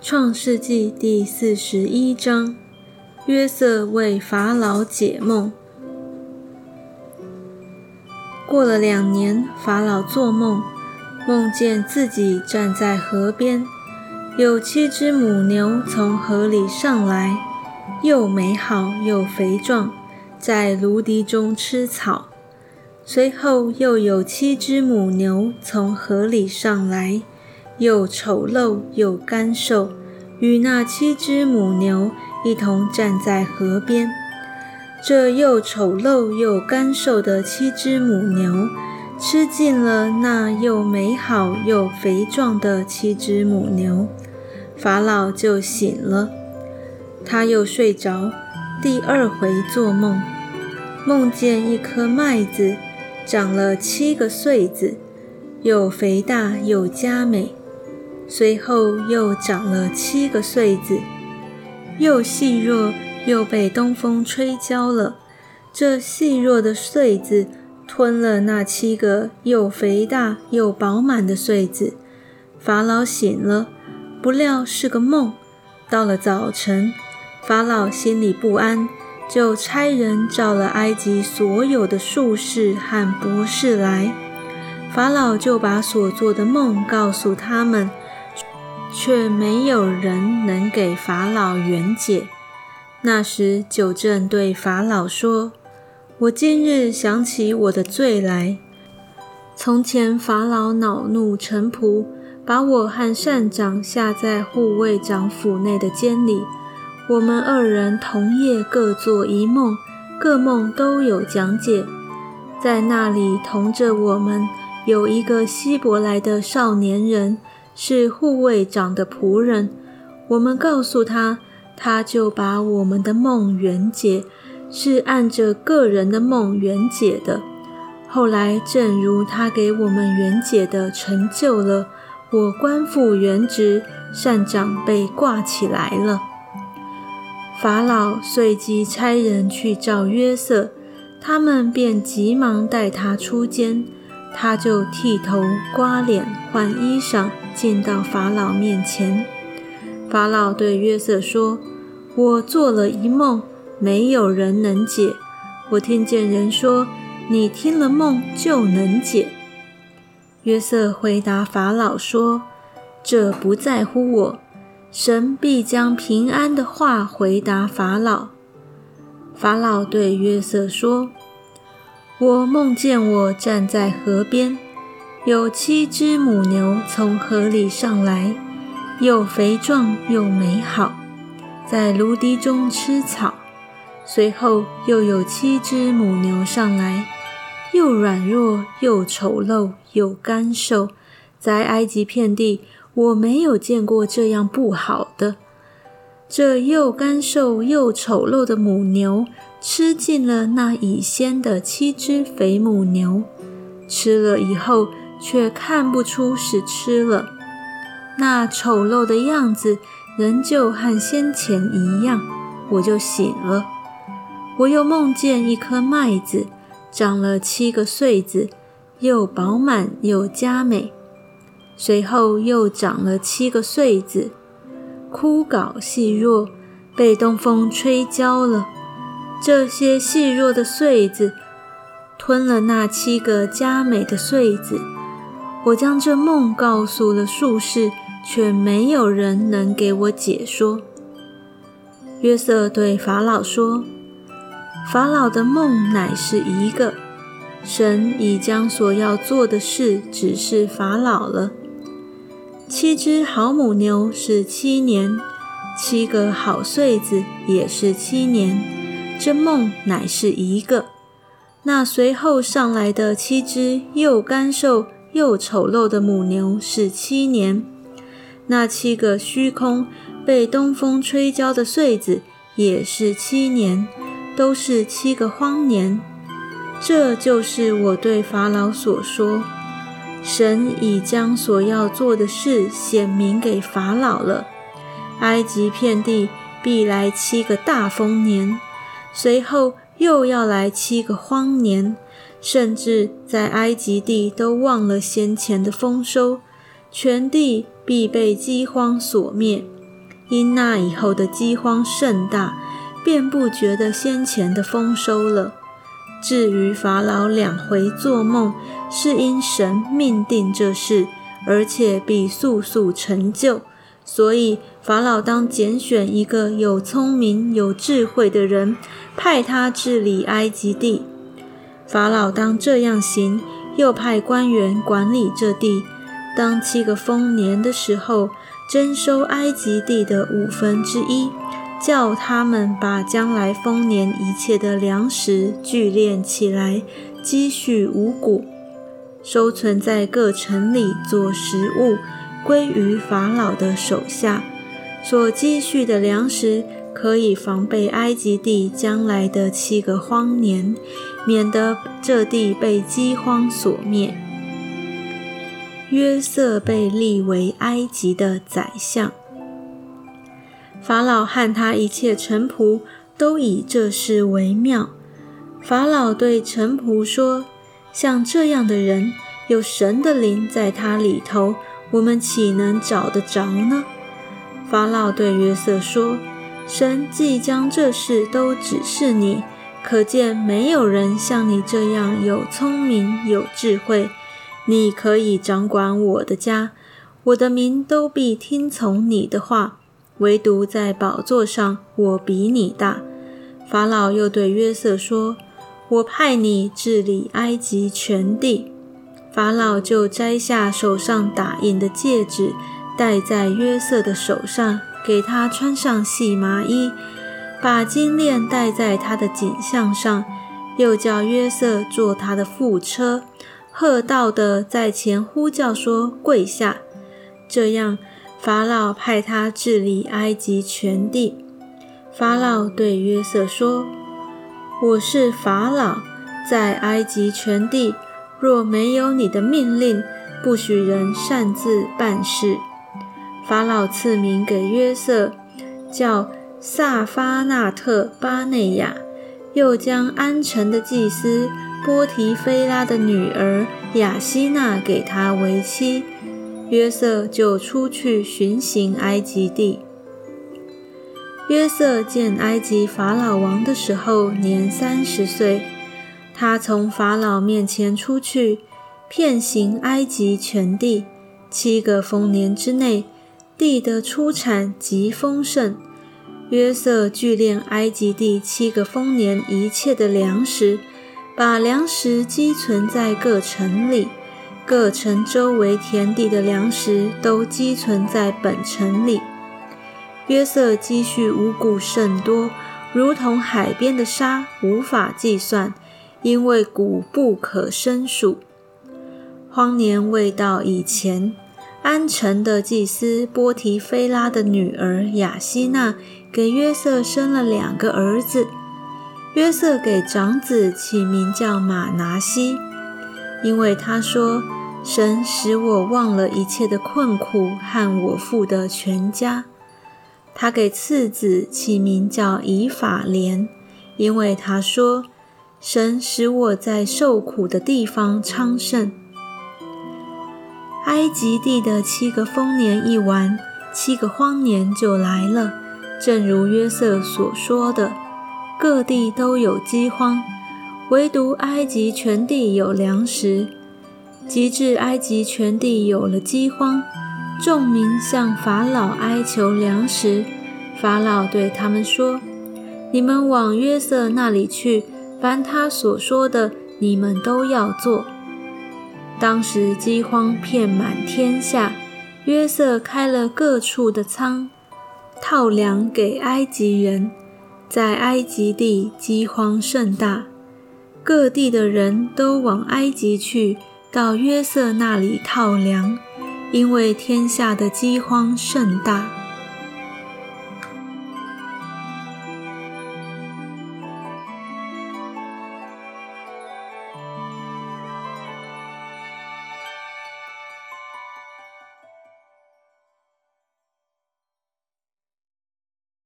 创世纪第四十一章：约瑟为法老解梦。过了两年，法老做梦，梦见自己站在河边，有七只母牛从河里上来，又美好又肥壮，在芦荻中吃草。随后又有七只母牛从河里上来。又丑陋又干瘦，与那七只母牛一同站在河边。这又丑陋又干瘦的七只母牛，吃尽了那又美好又肥壮的七只母牛。法老就醒了，他又睡着，第二回做梦，梦见一颗麦子长了七个穗子，又肥大又佳美。随后又长了七个穗子，又细弱，又被东风吹焦了。这细弱的穗子吞了那七个又肥大又饱满的穗子。法老醒了，不料是个梦。到了早晨，法老心里不安，就差人召了埃及所有的术士和博士来。法老就把所做的梦告诉他们。却没有人能给法老圆解。那时，九正对法老说：“我今日想起我的罪来。从前，法老恼怒臣仆，把我和善长下在护卫长府内的监里。我们二人同夜各做一梦，各梦都有讲解。在那里同着我们有一个希伯来的少年人。”是护卫长的仆人，我们告诉他，他就把我们的梦圆解，是按着个人的梦圆解的。后来，正如他给我们圆解的成就了，我官复原职，善长被挂起来了。法老随即差人去找约瑟，他们便急忙带他出监。他就剃头、刮脸、换衣裳，进到法老面前。法老对约瑟说：“我做了一梦，没有人能解。我听见人说，你听了梦就能解。”约瑟回答法老说：“这不在乎我，神必将平安的话回答法老。”法老对约瑟说。我梦见我站在河边，有七只母牛从河里上来，又肥壮又美好，在芦荻中吃草。随后又有七只母牛上来，又软弱又丑陋又干瘦，在埃及遍地我没有见过这样不好的。这又干瘦又丑陋的母牛。吃尽了那已鲜的七只肥母牛，吃了以后却看不出是吃了，那丑陋的样子仍旧和先前一样。我就醒了，我又梦见一颗麦子长了七个穗子，又饱满又佳美。随后又长了七个穗子，枯槁细弱，被东风吹焦了。这些细弱的穗子吞了那七个佳美的穗子。我将这梦告诉了术士，却没有人能给我解说。约瑟对法老说：“法老的梦乃是一个，神已将所要做的事指示法老了。七只好母牛是七年，七个好穗子也是七年。”这梦乃是一个，那随后上来的七只又干瘦又丑陋的母牛是七年，那七个虚空被东风吹焦的穗子也是七年，都是七个荒年。这就是我对法老所说，神已将所要做的事显明给法老了。埃及遍地必来七个大丰年。随后又要来七个荒年，甚至在埃及地都忘了先前的丰收，全地必被饥荒所灭。因那以后的饥荒甚大，便不觉得先前的丰收了。至于法老两回做梦，是因神命定这事，而且必速速成就，所以法老当拣选一个有聪明、有智慧的人，派他治理埃及地。法老当这样行，又派官员管理这地。当七个丰年的时候，征收埃及地的五分之一。叫他们把将来丰年一切的粮食聚敛起来，积蓄五谷，收存在各城里做食物，归于法老的手下。所积蓄的粮食可以防备埃及地将来的七个荒年，免得这地被饥荒所灭。约瑟被立为埃及的宰相。法老和他一切臣仆都以这事为妙。法老对臣仆说：“像这样的人，有神的灵在他里头，我们岂能找得着呢？”法老对约瑟说：“神即将这事都指示你，可见没有人像你这样有聪明有智慧。你可以掌管我的家，我的民都必听从你的话。”唯独在宝座上，我比你大。法老又对约瑟说：“我派你治理埃及全地。”法老就摘下手上打印的戒指，戴在约瑟的手上，给他穿上细麻衣，把金链戴在他的颈项上，又叫约瑟坐他的副车，喝道的在前呼叫说：“跪下！”这样。法老派他治理埃及全地。法老对约瑟说：“我是法老，在埃及全地，若没有你的命令，不许人擅自办事。”法老赐名给约瑟，叫萨发纳特巴内亚，又将安城的祭司波提菲拉的女儿雅西娜给他为妻。约瑟就出去巡行埃及地。约瑟见埃及法老王的时候，年三十岁。他从法老面前出去，遍行埃及全地。七个丰年之内，地的出产极丰盛。约瑟聚敛埃及地七个丰年一切的粮食，把粮食积存在各城里。各城周围田地的粮食都积存在本城里。约瑟积蓄五谷甚多，如同海边的沙，无法计算，因为谷不可胜数。荒年未到以前，安城的祭司波提菲拉的女儿雅西娜给约瑟生了两个儿子。约瑟给长子起名叫马拿西，因为他说。神使我忘了一切的困苦和我父的全家。他给次子起名叫以法莲，因为他说：“神使我在受苦的地方昌盛。”埃及地的七个丰年一完，七个荒年就来了，正如约瑟所说的，各地都有饥荒，唯独埃及全地有粮食。及至埃及全地有了饥荒，众民向法老哀求粮食。法老对他们说：“你们往约瑟那里去，凡他所说的，你们都要做。”当时饥荒遍满天下，约瑟开了各处的仓，套粮给埃及人。在埃及地饥荒甚大，各地的人都往埃及去。到约瑟那里套粮，因为天下的饥荒甚大。